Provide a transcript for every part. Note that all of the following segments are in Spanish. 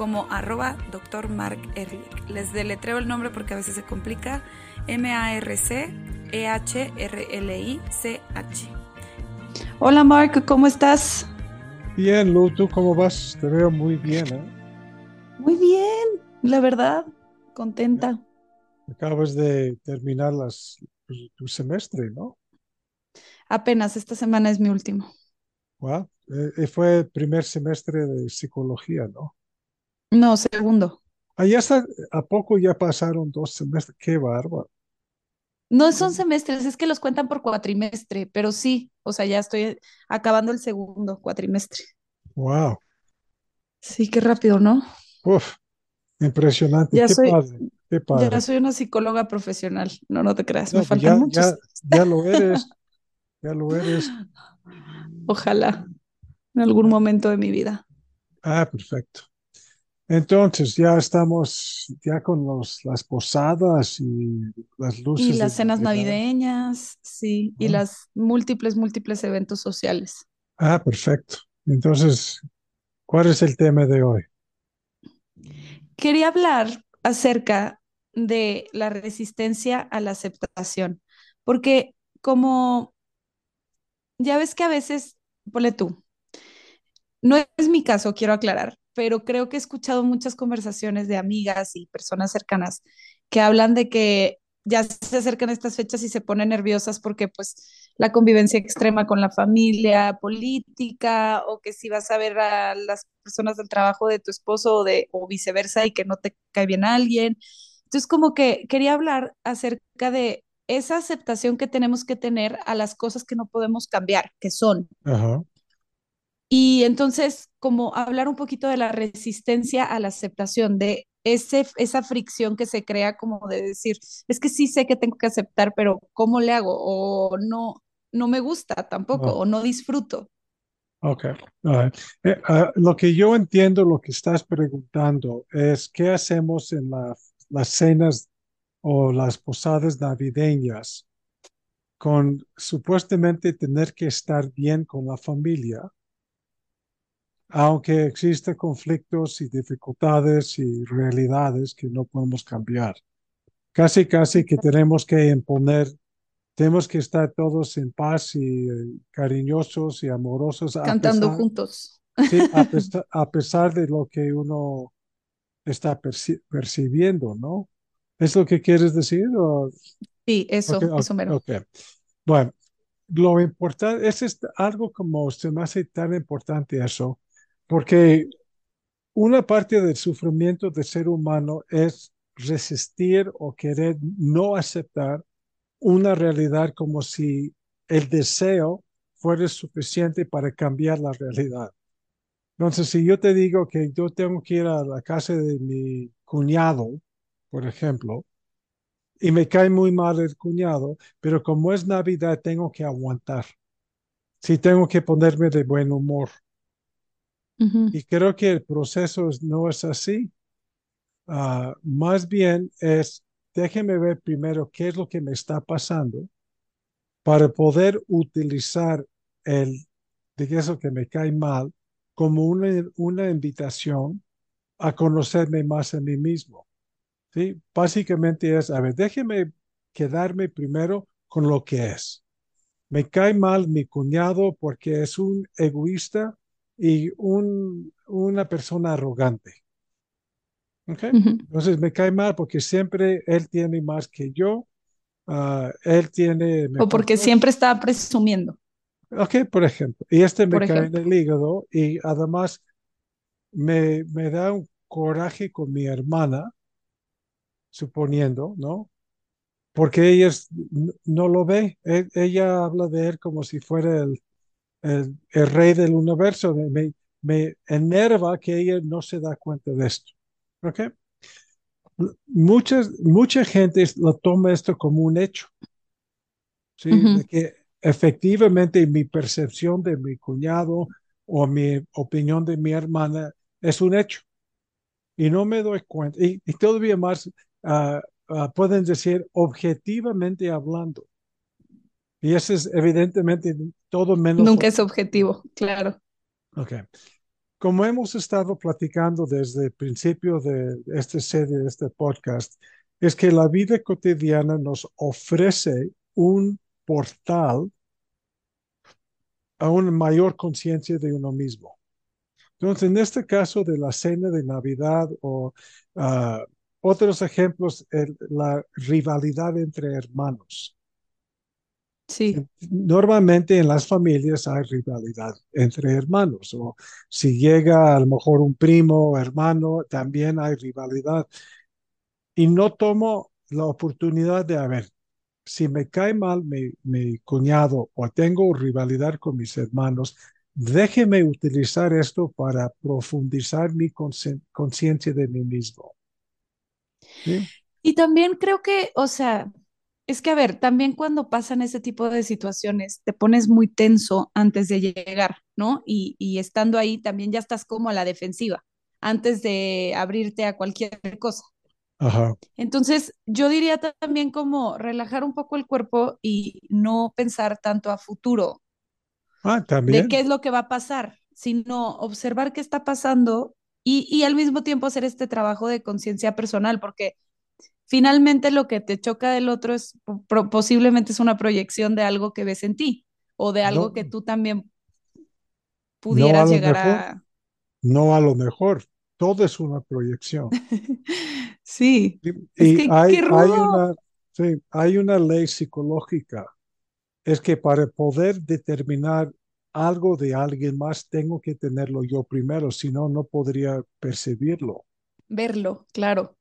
como arroba Dr. Mark Ehrlich. Les deletreo el nombre porque a veces se complica. M-A-R-C-E-H-R-L-I-C-H. Hola Mark, ¿cómo estás? Bien, Lu, ¿tú cómo vas? Te veo muy bien, ¿eh? Muy bien, la verdad, contenta. Acabas de terminar las, tu semestre, ¿no? Apenas, esta semana es mi último. Wow. Eh, fue el primer semestre de psicología, ¿no? No, segundo. Ah, ya está, ¿a poco ya pasaron dos semestres? Qué bárbaro. No son semestres, es que los cuentan por cuatrimestre, pero sí, o sea, ya estoy acabando el segundo cuatrimestre. Wow. Sí, qué rápido, ¿no? Uf, impresionante. Ya qué soy, padre, qué padre. ya soy una psicóloga profesional. No, no te creas, No, me pues faltan ya, muchos. ya, ya lo eres, ya lo eres. Ojalá, en algún momento de mi vida. Ah, perfecto. Entonces, ya estamos ya con los, las posadas y las luces. Y las cenas Navidad. navideñas, sí, y las múltiples, múltiples eventos sociales. Ah, perfecto. Entonces, ¿cuál es el tema de hoy? Quería hablar acerca de la resistencia a la aceptación, porque como ya ves que a veces, ponle tú, no es mi caso, quiero aclarar, pero creo que he escuchado muchas conversaciones de amigas y personas cercanas que hablan de que ya se acercan estas fechas y se ponen nerviosas porque pues la convivencia extrema con la familia, política, o que si vas a ver a las personas del trabajo de tu esposo o, de, o viceversa y que no te cae bien alguien. Entonces como que quería hablar acerca de esa aceptación que tenemos que tener a las cosas que no podemos cambiar, que son. Ajá. Y entonces, como hablar un poquito de la resistencia a la aceptación, de ese, esa fricción que se crea como de decir, es que sí sé que tengo que aceptar, pero ¿cómo le hago? O no, no me gusta tampoco, No. o no disfruto. Ok. Ah, eh, ah, lo que yo entiendo, lo que estás preguntando es qué hacemos en la- las cenas o las posadas navideñas con supuestamente tener que estar bien con la familia, aunque existen conflictos y dificultades y realidades que no podemos cambiar. Casi, casi que tenemos que imponer, tenemos que estar todos en paz y eh, cariñosos y amorosos Cantando pesar- juntos. Sí, a pesar, a pesar de lo que uno está perci- percibiendo, ¿no? ¿Es lo que quieres decir? O- Sí, eso, ok, ok, eso mero. ok. Bueno, lo importante, es est- algo como se me hace tan importante eso, porque una parte del sufrimiento del ser humano es resistir o querer no aceptar una realidad como si el deseo fuera suficiente para cambiar la realidad. Entonces, si yo te digo que yo tengo que ir a la casa de mi cuñado, por ejemplo, y me cae muy mal el cuñado, pero como es Navidad, tengo que aguantar. Sí, tengo que ponerme de buen humor. Y creo que el proceso es- no es así. Ah, más bien es, déjeme ver primero qué es lo que me está pasando para poder utilizar el, de eso que me cae mal como una, una invitación a conocerme más a mí mismo. ¿sí? Básicamente es, a ver, déjeme quedarme primero con lo que es. Me cae mal mi cuñado porque es un egoísta y un, una persona arrogante. ¿ok? Ujú. Entonces me cae mal porque siempre él tiene más que yo, ah, él tiene O porque coche. siempre está presumiendo, Ok, por ejemplo. Y este me por cae en ejemplo. el hígado y además me, me da un coraje con mi hermana, suponiendo, ¿no? Porque ella es- no lo ve. E- ella habla de él como si fuera el, el, el rey del universo. Me, me, enerva que ella no se da cuenta de esto. ¿Ok? muchas, mucha gente lo toma esto como un hecho. ¿sí? De que efectivamente mi percepción de mi cuñado o mi opinión de mi hermana es un hecho. Y no me doy cuenta. Y, todavía más ah, ah, pueden decir objetivamente hablando. Y eso es evidentemente todo menos. Nunca es objetivo, claro. Ok. Como hemos estado platicando desde el principio de esta serie, de este podcast, es que la vida cotidiana nos ofrece un portal a una mayor conciencia de uno mismo. Entonces, en este caso de la cena de Navidad o ah, otros ejemplos, la rivalidad entre hermanos. Sí. Normalmente en las familias hay rivalidad entre hermanos, o si llega a lo mejor un primo o hermano, también hay rivalidad. Y no tomo la oportunidad de, a ver, si me cae mal mi, mi cuñado o tengo rivalidad con mis hermanos, déjeme utilizar esto para profundizar mi conciencia de mí mismo. Y también creo que, o sea, es que, a ver, también cuando pasan ese tipo de situaciones, te pones muy tenso antes de llegar, ¿no? Y, y estando ahí también ya estás como a la defensiva, antes de abrirte a cualquier cosa. Ajá. Entonces, yo diría también como relajar un poco el cuerpo y no pensar tanto a futuro. Ah, también. De qué es lo que va a pasar, sino observar qué está pasando y, y al mismo tiempo hacer este trabajo de conciencia personal, porque finalmente lo que te choca del otro es posiblemente es una proyección de algo que ves en ti o de algo que tú también pudieras llegar a... No a lo mejor, todo es una proyección. sí. Y, hay, hay, una, sí, hay una ley psicológica. Es que para poder determinar algo de alguien más, tengo que tenerlo yo primero, si no, no podría percibirlo. Verlo, claro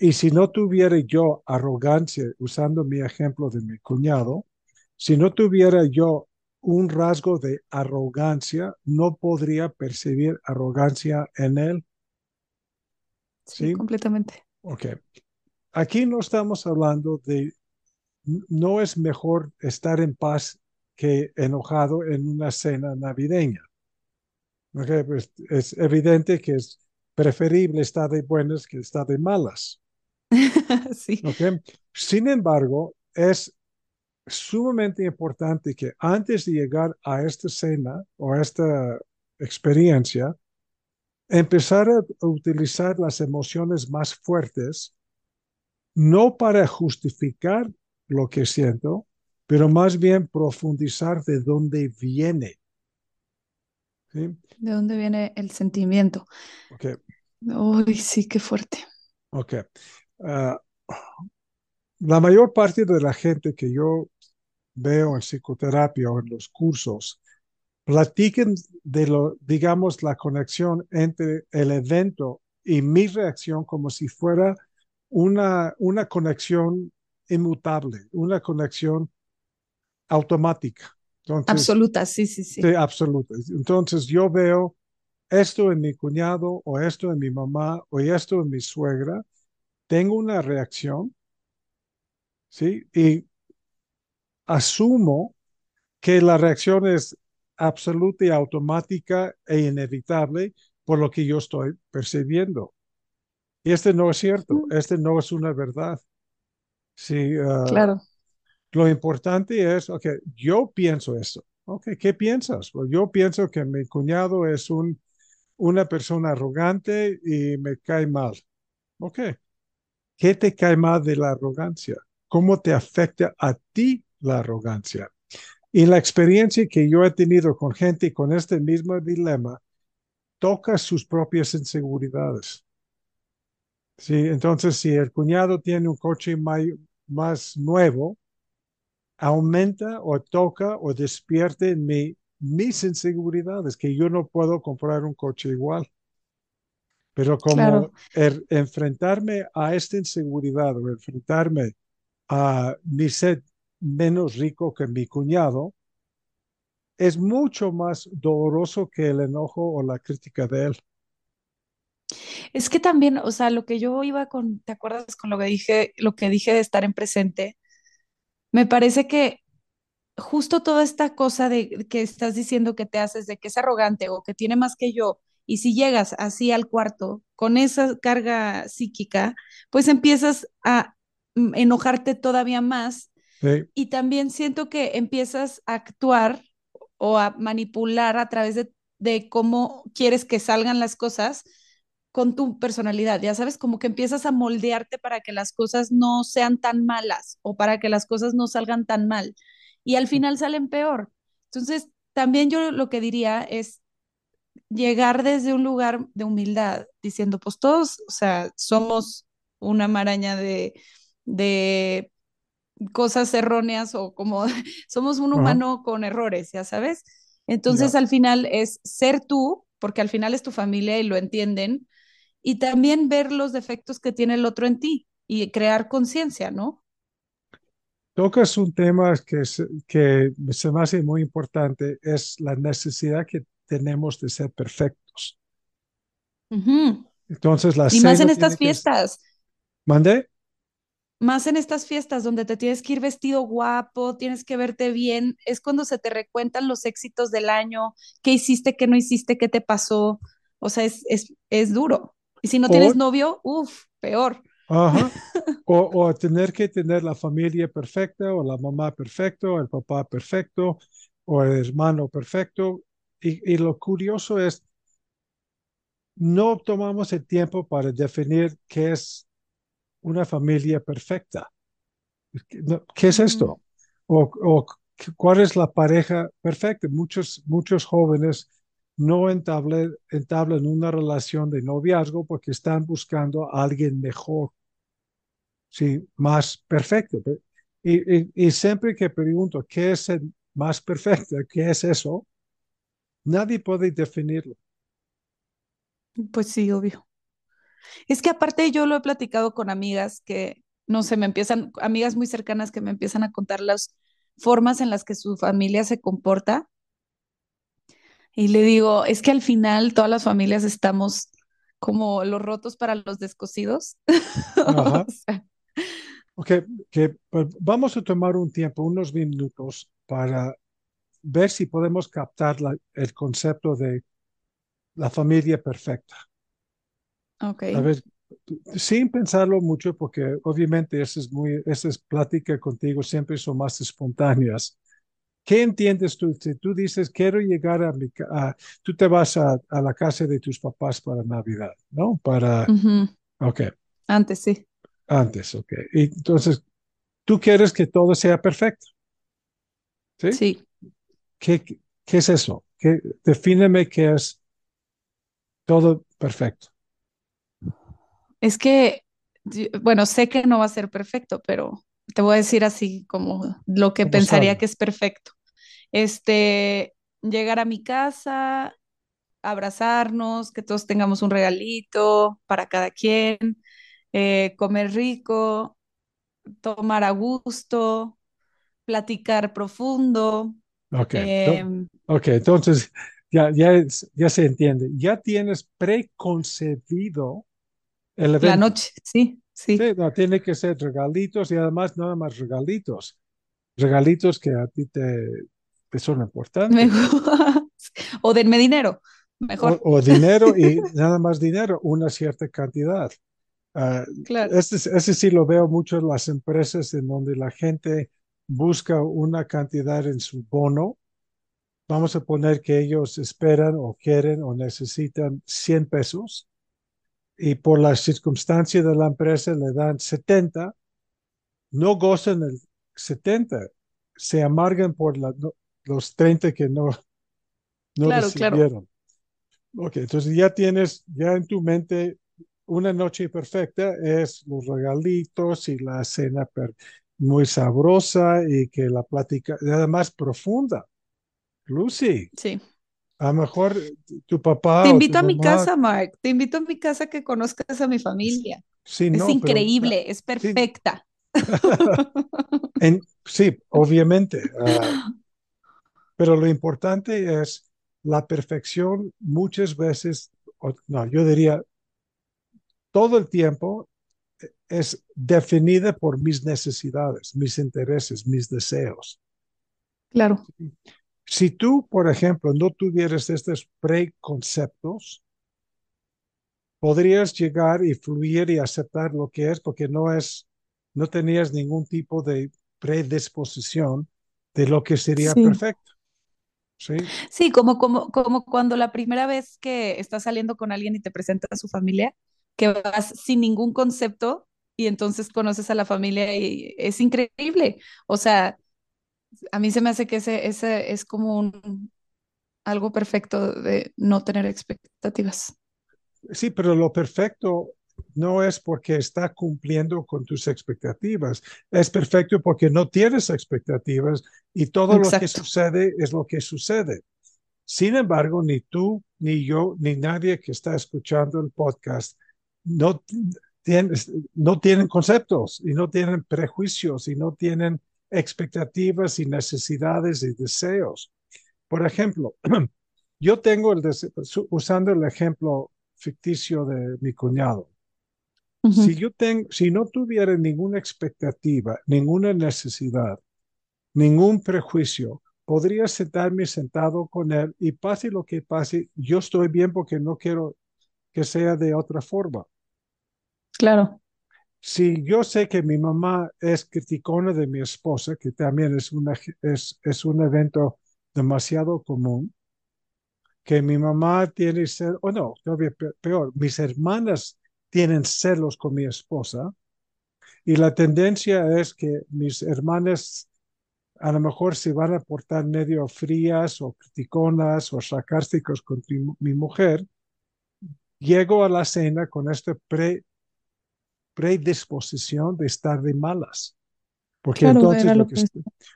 y si no tuviera yo arrogancia, usando mi ejemplo de mi cuñado, si no tuviera yo un rasgo de arrogancia, no podría percibir arrogancia en él. Sí, completamente. Ok. Aquí no estamos hablando de, no es mejor estar en paz que enojado en una cena navideña. Okay, pues es evidente que es preferible estar de buenas que estar de malas. sí. Sin embargo, es sumamente importante que antes de llegar a esta cena o a esta experiencia, empezar a utilizar las emociones más fuertes, no para justificar lo que siento, pero más bien profundizar de dónde viene. ¿De dónde viene el sentimiento? Ok. Uy, sí, qué fuerte. Ok. Ah, la mayor parte de la gente que yo veo en psicoterapia o en los cursos platiquen de lo, digamos, la conexión entre el evento y mi reacción como si fuera una, una conexión inmutable, una conexión automática. Absoluta, sí, sí, sí. Sí, absoluta. Entonces yo veo esto en mi cuñado o esto en mi mamá o esto en mi suegra, tengo una reacción, ¿sí? Y asumo que la reacción es absoluta y automática e inevitable por lo que yo estoy percibiendo. Y este no es cierto, este no es una verdad. Sí, ah, claro. Lo importante es, ok, yo pienso esto. Ok, ¿qué piensas? Pues yo pienso que mi cuñado es un una persona arrogante y me cae mal. Ok. ¿Qué te cae mal de la arrogancia? ¿Cómo te afecta a ti la arrogancia? Y la experiencia que yo he tenido con gente con este mismo dilema, toca sus propias inseguridades. Sí, entonces, si el cuñado tiene un coche más nuevo, aumenta o toca o despierte en mí mis inseguridades, que yo no puedo comprar un coche igual. Pero como er, enfrentarme a esta inseguridad o enfrentarme a mi ser menos rico que mi cuñado, es mucho más doloroso que el enojo o la crítica de él. Es que también, o sea, lo que yo iba con, ¿te acuerdas con lo que dije, lo que dije de estar en presente? Me parece que justo toda esta cosa de que estás diciendo que te haces de que es arrogante o que tiene más que yo, y si llegas así al cuarto con esa carga psíquica, pues empiezas a mm, enojarte todavía más. Sí, y también siento que empiezas a actuar o a manipular a través de, de cómo quieres que salgan las cosas con tu personalidad, ya sabes, como que empiezas a moldearte para que las cosas no sean tan malas o para que las cosas no salgan tan mal y al final salen peor. Entonces, también yo lo que diría es llegar desde un lugar de humildad, diciendo, pues todos, o sea, somos una maraña de, de cosas erróneas o como somos un humano con errores, ya sabes. Entonces, al final es ser tú, porque al final es tu familia y lo entienden, y también ver los defectos que tiene el otro en ti y crear conciencia, ¿no? Tocas un tema que, se- que se me hace muy importante, es la necesidad que tenemos de ser perfectos. Entonces, la Y más en estas que... fiestas, ¿Mande? más en estas fiestas donde te tienes que ir vestido guapo, tienes que verte bien, es cuando se te recuentan los éxitos del año, qué hiciste, qué no hiciste, qué te pasó, o sea, es, es, es duro. Y si no O, tienes novio, uff, peor. ajá, o, o tener que tener la familia perfecta, o la mamá perfecta, o el papá perfecto, o el hermano perfecto. Y, y lo curioso es, no tomamos el tiempo para definir qué es una familia perfecta. ¿Qué es esto? O, o cuál es la pareja perfecta. Muchos, muchos jóvenes no entable- entablan una relación de noviazgo porque están buscando a alguien mejor, sí, más perfecto. Y, y, y siempre que pregunto qué es el más perfecto, qué es eso, nadie puede definirlo. Pues sí, obvio. Es que aparte yo lo he platicado con amigas que, no sé, me empiezan, amigas muy cercanas que me empiezan a contar las formas en las que su familia se comporta y le digo, es que al final todas las familias estamos como los rotos para los descosidos. O Ajá. sea, Ok, que, pues, vamos a tomar un tiempo, unos minutos, para ver si podemos captar la- el concepto de la familia perfecta. ok. A ver, sin pensarlo mucho, porque obviamente esa es muy, esa es plática contigo, siempre son más espontáneas. ¿Qué entiendes tú? Si tú dices, quiero llegar a mi, ca- a- tú te vas a, a la casa de tus papás para Navidad, ¿no? Para, ok, Antes sí, antes, ok. Y entonces, tú quieres que todo sea perfecto, ¿sí? sí. ¿Qué, qué es eso? ¿Qué, defíneme qué es todo perfecto. Es que, bueno, sé que no va a ser perfecto, pero te voy a decir así como lo que ¿Cómo pensaría sabe? que es perfecto. Este, llegar a mi casa, abrazarnos, que todos tengamos un regalito para cada quien, eh, comer rico, tomar a gusto, platicar profundo, Ok, to- em, ok, entonces ya, ya, es- ya se entiende. Ya tienes preconcebido el la noche, sí, sí. Sí, no, tiene que ser regalitos y además nada más regalitos. Regalitos que a ti te, te son importantes. o denme dinero, mejor, o dinero y nada más dinero, una cierta cantidad. Ah, claro. ese, ese sí lo veo mucho en las empresas en donde la gente busca una cantidad en su bono. Vamos a poner que ellos esperan o quieren o necesitan 100 pesos y por la circunstancia de la empresa le dan 70, no gozan el 70, se amargan por la, no, los 30 que no, no Claro, claro. recibieron. Ok, entonces ya tienes, ya en tu mente, una noche perfecta es los regalitos y la cena per- muy sabrosa y que la plática, además profunda. Lucy, Sí. A lo mejor tu Te papá tu invito a mi mamá, casa, Mark. Te invito a mi casa que conozcas a mi familia. sí, Es no, pero ah, increíble, es sí, perfecta. en- sí, obviamente, ah, pero lo importante es la perfección muchas veces, o- no, yo diría todo el tiempo es definida por mis necesidades, mis intereses, mis deseos. Claro. Si tú, por ejemplo, no tuvieras estos preconceptos, podrías llegar y fluir y aceptar lo que es porque no es, no tenías ningún tipo de predisposición de lo que sería perfecto. Sí. Sí, como, como, como cuando la primera vez que estás saliendo con alguien y te presenta a su familia, que vas sin ningún concepto y entonces conoces a la familia y es increíble. O sea, a mí se me hace que ese, ese es como un, algo perfecto de no tener expectativas. Sí, pero lo perfecto no es porque está cumpliendo con tus expectativas, es perfecto porque no tienes expectativas y todo lo que sucede es lo que sucede. Sin embargo, ni tú, ni yo, ni nadie que está escuchando el podcast no, no tienen conceptos y no tienen prejuicios y no tienen expectativas y necesidades y deseos. Por ejemplo, yo tengo el usando el ejemplo ficticio de mi cuñado. Si yo tengo, si no tuviera ninguna expectativa, ninguna necesidad, ningún prejuicio, podría sentarme sentado con él y pase lo que pase, yo estoy bien porque no quiero que sea de otra forma. Claro. Si yo sé que mi mamá es criticona de mi esposa, que también es, una, es, es un evento demasiado común, que mi mamá tiene ser, o no, todavía peor, mis hermanas tienen celos con mi esposa y la tendencia es que mis hermanas a lo mejor se van a portar medio frías o criticonas o sarcásticas con mi, mujer. Llego a la cena con esta predisposición de estar de malas. Porque entonces lo que,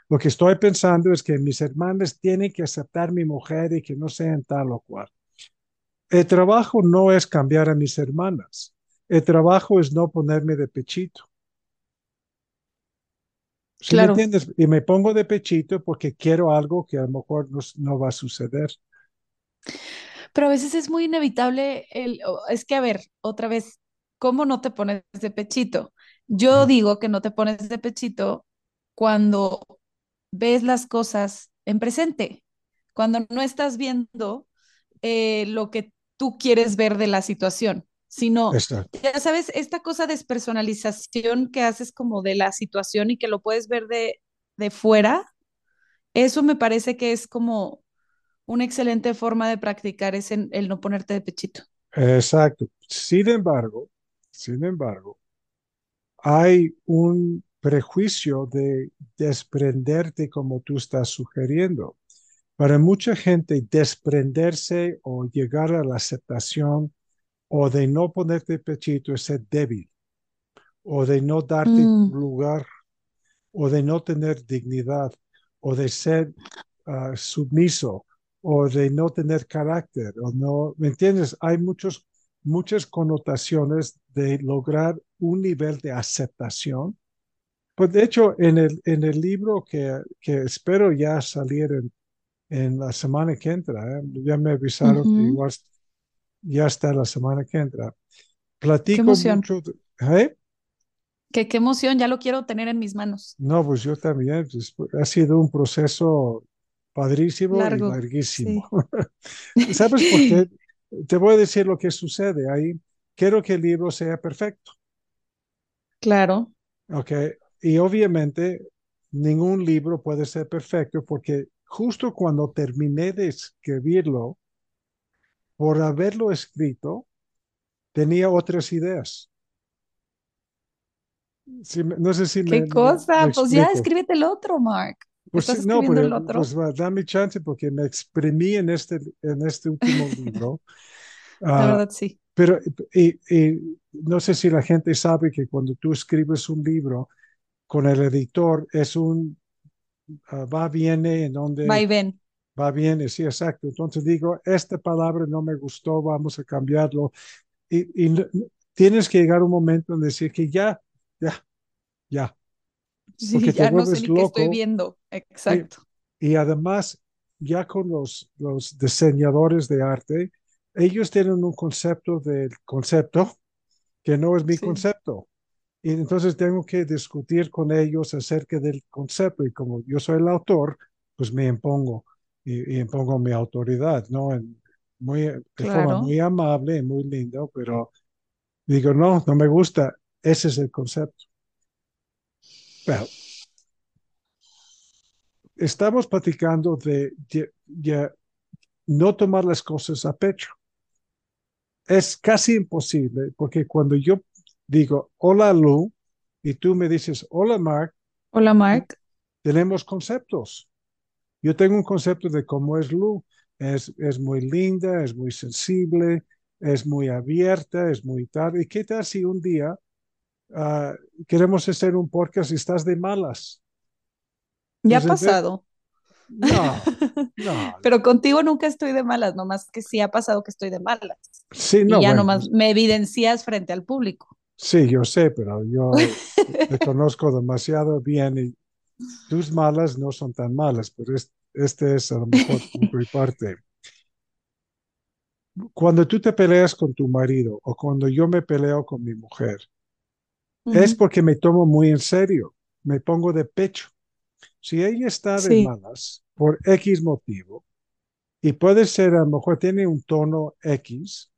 lo que, estoy pensando es que mis hermanas tienen que aceptar mi mujer y que no sean tal o cual. El trabajo no es cambiar a mis hermanas. El trabajo es no ponerme de pechito. ¿Sí me entiendes? Y me pongo de pechito porque quiero algo que a lo mejor no, va a suceder. Pero a veces es muy inevitable el, es que a ver, otra vez, ¿cómo no te pones de pechito? Yo digo que no te pones de pechito cuando ves las cosas en presente, cuando no estás viendo eh, lo que tú quieres ver de la situación sino, ya sabes, esta cosa de despersonalización que haces como de la situación y que lo puedes ver de, de fuera, eso me parece que es como una excelente forma de practicar es el no ponerte de pechito. Exacto. Sin embargo, sin embargo, hay un prejuicio de desprenderte como tú estás sugiriendo. Para mucha gente, desprenderse o llegar a la aceptación o de no ponerte pechito es ser débil, o de no darte mm. lugar, o de no tener dignidad, o de ser submiso, o de no tener carácter, o no, ¿me entiendes? Hay muchos, muchas connotaciones de lograr un nivel de aceptación. Pues de hecho, en el, en el libro que, que espero ya salir en, en la semana que entra, ¿eh? ya me avisaron que igual ya está la semana que entra. Platico mucho. ¿eh? ¿Qué, qué emoción, ya lo quiero tener en mis manos. No, pues yo también. Pues, ha sido un proceso padrísimo y larguísimo. ¿Sabes por qué? Te voy a decir lo que sucede ahí. Quiero que el libro sea perfecto. Claro. Ok. Y obviamente ningún libro puede ser perfecto porque justo cuando terminé de escribirlo, por haberlo escrito, tenía otras ideas. no sé si ¿Qué cosa? pues ya escríbete el otro, Mark. Pues no, pero, el otro? pues dame chance porque me exprimí en este, en este último libro. La ah, verdad, sí. Pero y, no sé si la gente sabe que cuando tú escribes un libro con el editor es un uh, va, viene, en donde... Va y ven va bien, sí, exacto. Entonces digo, esta palabra no me gustó, vamos a cambiarlo. Y, tienes que llegar un momento en decir que ya, ya, ya. Sí, ya no sé ni qué estoy viendo, exacto. Y, además, ya con los, los diseñadores de arte, ellos tienen un concepto del concepto que no es mi Sí. concepto. Y entonces tengo que discutir con ellos acerca del concepto y como yo soy el autor, pues me impongo y, y impongo mi autoridad, ¿no? En- muy, de forma muy amable y muy lindo, pero digo, no, no me gusta, ese es el concepto. Pero estamos platicando de, de- de no tomar las cosas a pecho. Es casi imposible porque cuando yo digo, hola Lu, y tú me dices, hola Mark, Hola, Mark. tenemos conceptos. Yo tengo un concepto de cómo es Lu. Es, es muy linda, es muy sensible, es muy abierta, es muy tal. ¿Y qué tal si un día ah, queremos hacer un podcast y estás de malas? Ya ha pasado. No, no. Pero contigo nunca estoy de malas, nomás que sí ha pasado que estoy de malas. Sí, Y no, ya bueno, nomás me evidencias frente al público. sí, yo sé, pero yo te conozco demasiado bien y tus malas no son tan malas, pero es- este es a lo mejor punto y parte. Cuando tú te peleas con tu marido o cuando yo me peleo con mi mujer, es porque me tomo muy en serio, me pongo de pecho. Si ella está de Sí. malas por X motivo, y puede ser, a lo mejor tiene un tono X,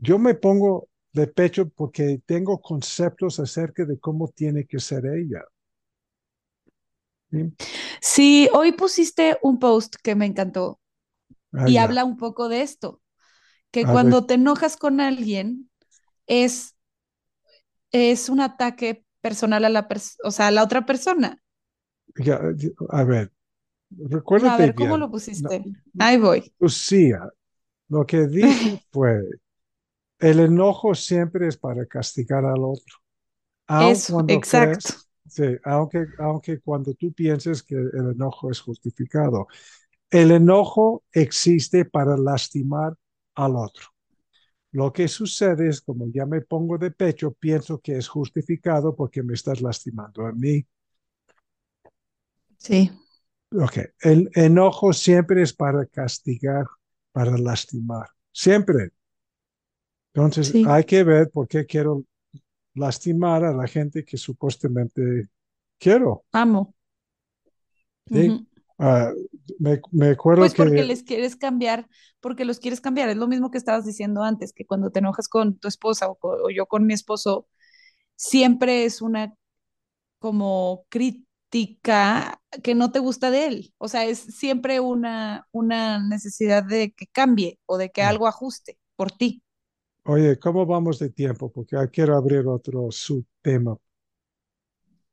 yo me pongo de pecho porque tengo conceptos acerca de cómo tiene que ser ella. ¿sí? Sí, hoy pusiste un post que me encantó Ah, y ya. habla un poco de esto, que A ver. cuando te enojas con alguien es, es un ataque personal a la, pers- o sea, a la otra persona. Ya, a ver, No, a recuérdate ver, ¿cómo bien. lo pusiste? Ahí voy. Lucía, lo que dije fue, el enojo siempre es para castigar al otro. Aun Eso, exacto. crees, sí, aunque, aunque cuando tú pienses que el enojo es justificado. El enojo existe para lastimar al otro. Lo que sucede es, como ya me pongo de pecho, pienso que es justificado porque me estás lastimando a mí. Sí, Ok, el enojo siempre es para castigar, para lastimar, siempre. Entonces, sí. hay que ver por qué quiero lastimar a la gente que supuestamente quiero. Amo. ¿sí? Ah, me, me acuerdo Pues porque que, les quieres cambiar, porque los quieres cambiar. Es lo mismo que estabas diciendo antes, que cuando te enojas con tu esposa o, yo con mi esposo, siempre es una como crítica que no te gusta de él. O sea, es siempre una, una necesidad de que cambie o de que Ah. algo ajuste por ti. oye, ¿cómo vamos de tiempo? Porque ah, quiero abrir otro subtema.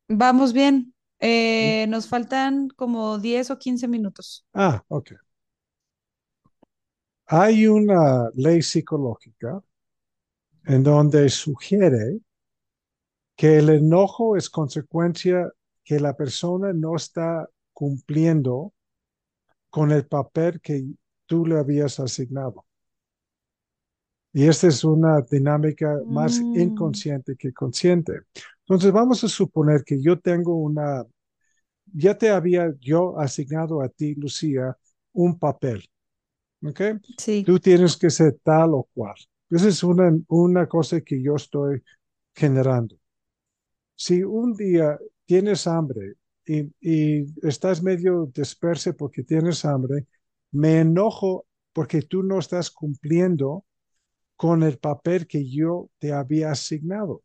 Vamos bien. Eh, nos faltan como 10 o 15 minutos. Ah, ok. Hay una ley psicológica en donde sugiere que el enojo es consecuencia que la persona no está cumpliendo con el papel que tú le habías asignado. Y esta es una dinámica más Mm. inconsciente que consciente. Entonces vamos a suponer que yo tengo una, ya te había yo asignado a ti, Lucía, un papel. ¿Ok? Sí, Tú tienes que ser tal o cual. Esa es una, una cosa que yo estoy generando. Si un día tienes hambre y, y estás medio disperso porque tienes hambre, me enojo porque tú no estás cumpliendo con el papel que yo te había asignado.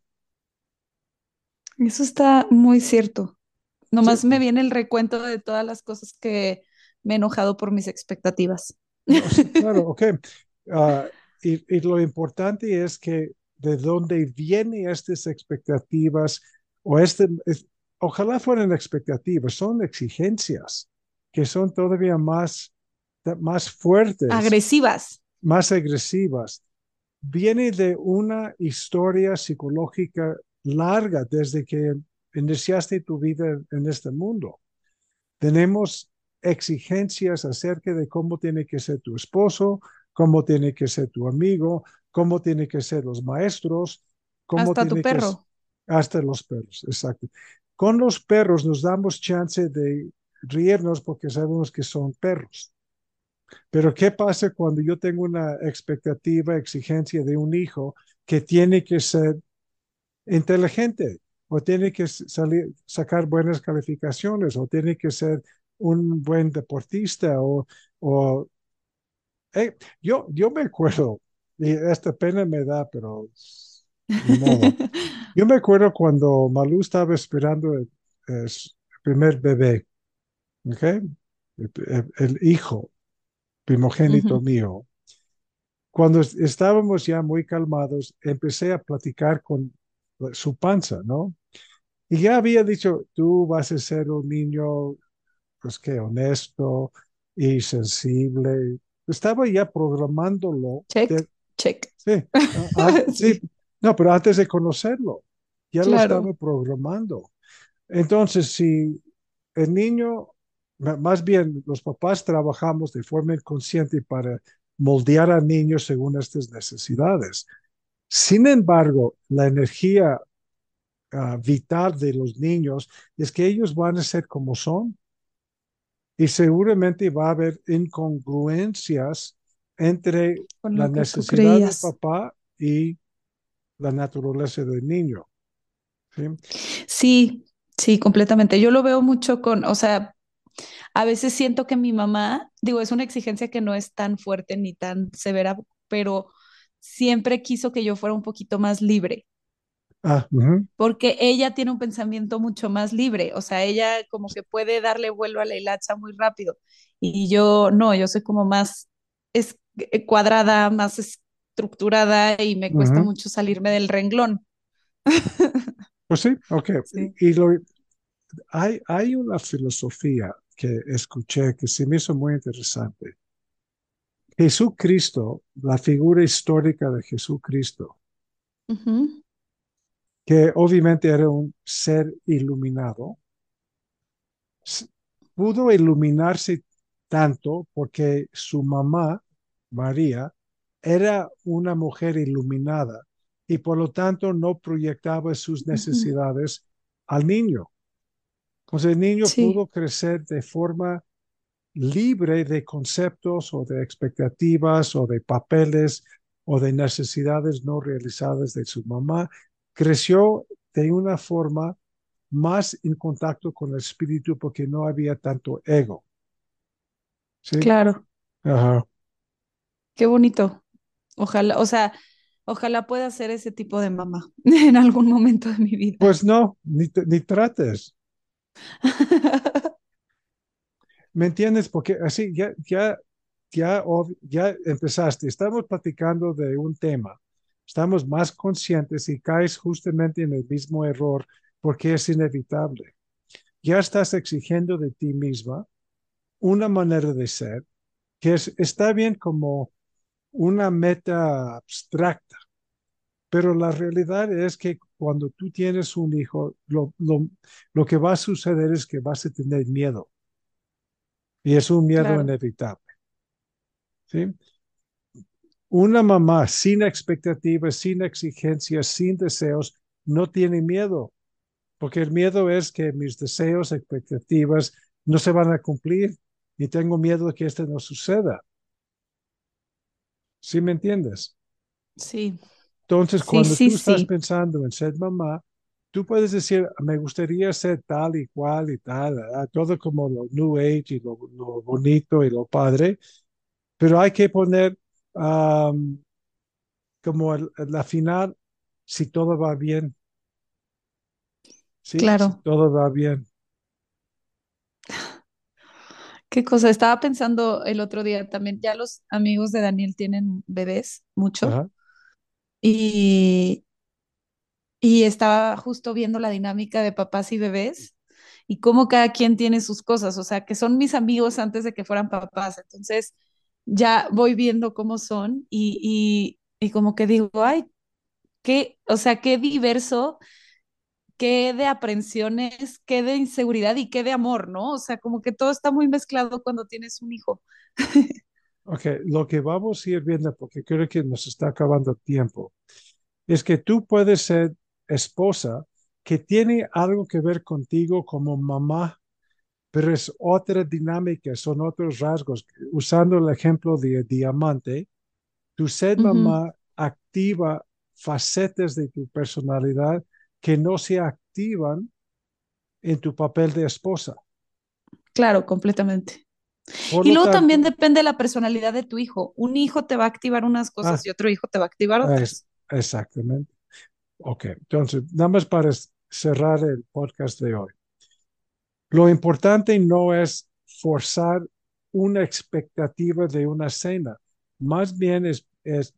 eso está muy cierto. Nomás Sí. me viene el recuento de todas las cosas que me he enojado por mis expectativas. No, sí, claro, ok. Ah, y, y lo importante es que de dónde vienen estas expectativas o este, es- ojalá fueran expectativas, son exigencias que son todavía más, más fuertes, Agresivas. más agresivas. Viene de una historia psicológica larga desde que iniciaste tu vida en este mundo. Tenemos exigencias acerca de cómo tiene que ser tu esposo, cómo tiene que ser tu amigo, cómo tiene que ser los maestros, cómo Hasta tu tiene que perro. s- hasta los perros, exacto. Con los perros nos damos chance de reírnos porque sabemos que son perros. Pero ¿qué pasa cuando yo tengo una expectativa, exigencia de un hijo que tiene que ser inteligente o tiene que sacar buenas calificaciones o tiene que ser un buen deportista o, o eh, yo, yo me acuerdo, y esta pena me da, pero Yo me acuerdo cuando Malú estaba esperando el, primer bebé, el, hijo primogénito mío. Cuando estábamos ya muy calmados, empecé a platicar con su panza, ¿no? Y ya había dicho, tú vas a ser un niño, pues que honesto y sensible. Estaba ya programándolo. Check, check. Sí, ah, sí. No, pero antes de conocerlo, ya lo estaba programando. Entonces, si el niño, más bien los papás trabajamos de forma inconsciente para moldear a niños según estas necesidades. Sin embargo, la energía ah, vital de los niños es que ellos van a ser como son y seguramente va a haber incongruencias entre la necesidad del papá y la naturaleza del niño. ¿sí? sí, completamente. Yo lo veo mucho con, o sea, a veces siento que mi mamá, digo, es una exigencia que no es tan fuerte ni tan severa, pero siempre quiso que yo fuera un poquito más libre. Ah, porque ella tiene un pensamiento mucho más libre, o sea, ella como que puede darle vuelo a la hilacha muy rápido y yo no, yo soy como más es, eh, cuadrada, más estructurada y me cuesta mucho salirme del renglón. Pues sí, ok. Y lo, hay, hay una filosofía que escuché que se me hizo muy interesante. Jesucristo, la figura histórica de Jesucristo, que obviamente era un ser iluminado, pudo iluminarse tanto porque su mamá, María, era una mujer iluminada y por lo tanto no proyectaba sus necesidades al niño. Entonces el niño pudo crecer de forma libre de conceptos o de expectativas o de papeles o de necesidades no realizadas de su mamá. Creció de una forma más en contacto con el espíritu porque no había tanto ego. ¿Sí? Claro. Ajá. Qué bonito. Ojalá, o sea, ojalá pueda ser ese tipo de mamá en algún momento de mi vida. Pues no, ni, ni trates. ¿Me entiendes? Porque así ya, ya, ya, ya empezaste. Estamos platicando de un tema. Estamos más conscientes y caes justamente en el mismo error porque es inevitable. Ya estás exigiendo de ti misma una manera de ser que es, está bien como una meta abstracta, pero la realidad es que cuando tú tienes un hijo, lo, lo, que va a suceder es que vas a tener miedo. Y es un miedo inevitable. ¿Sí? Una mamá sin expectativas, sin exigencias, sin deseos, no tiene miedo, porque el miedo es que mis deseos, expectativas no se van a cumplir y tengo miedo de que esto no suceda. ¿Sí me entiendes? Sí. Entonces, cuando tú estás pensando en ser mamá, tú puedes decir, me gustaría ser tal y cual y tal, todo como lo New Age y lo, bonito y lo padre, pero hay que poner como la final, si todo va bien. Sí, claro. todo va bien. Qué cosa, estaba pensando el otro día también, ya los amigos de Daniel tienen bebés, mucho, y, y estaba justo viendo la dinámica de papás y bebés y cómo cada quien tiene sus cosas, o sea, que son mis amigos antes de que fueran papás, entonces ya voy viendo cómo son y, y, y como que digo, ay, qué, o sea, qué diverso qué de aprensiones, qué de inseguridad y qué de amor, ¿no? O sea, como que todo está muy mezclado cuando tienes un hijo. ok, lo que vamos a ir viendo, porque creo que nos está acabando tiempo, es que tú puedes ser esposa que tiene algo que ver contigo como mamá, pero es otra dinámica, son otros rasgos. Usando el ejemplo de diamante, tu ser mamá activa facetas de tu personalidad que no se activan en tu papel de esposa. Claro, completamente. y luego también depende de la personalidad de tu hijo. Un hijo te va a activar unas cosas ah. y otro hijo te va a activar otras. exactamente. Ok, entonces, nada más para cerrar el podcast de hoy. Lo importante no es forzar una expectativa de una cena, más bien es, es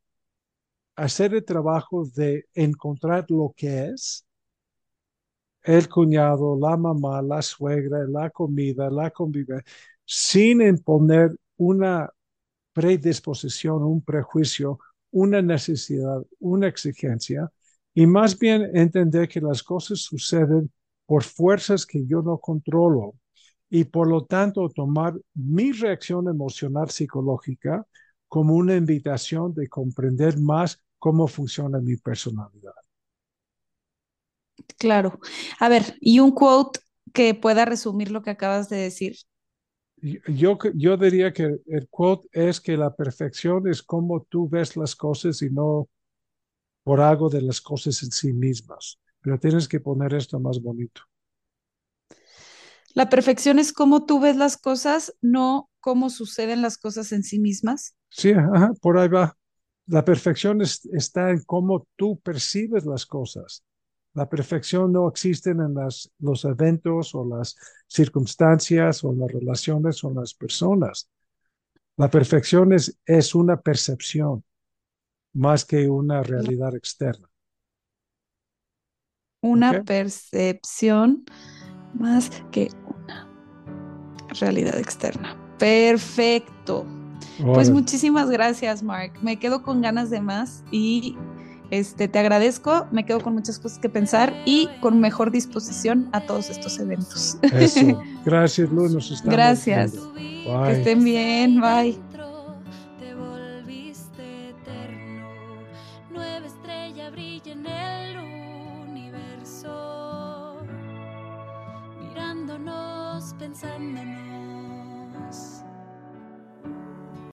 hacer el trabajo de encontrar lo que es el cuñado, la mamá, la suegra, la comida, la convivencia, sin imponer una predisposición, un prejuicio, una necesidad, una exigencia, y más bien entender que las cosas suceden por fuerzas que yo no controlo y por lo tanto tomar mi reacción emocional psicológica como una invitación de comprender más cómo funciona mi personalidad. Claro. A ver, y un quote que pueda resumir lo que acabas de decir. Yo, yo diría que el quote es que la perfección es como tú ves las cosas y no por algo de las cosas en sí mismas. Pero tienes que poner esto más bonito. La perfección es como tú ves las cosas, no cómo suceden las cosas en sí mismas. Sí, ajá, por ahí va. La perfección está en cómo tú percibes las cosas. La perfección no existe en las, los eventos o las circunstancias o las relaciones o las personas. La perfección es, es una percepción más que una realidad externa. Una percepción más que una realidad externa. Perfecto. Pues muchísimas gracias, Mark. Me quedo con ganas de más y este, te agradezco, me quedo con muchas cosas que pensar y con mejor disposición a todos estos eventos. Eso. Gracias, Lu, nos Gracias. Que estén bien, bye.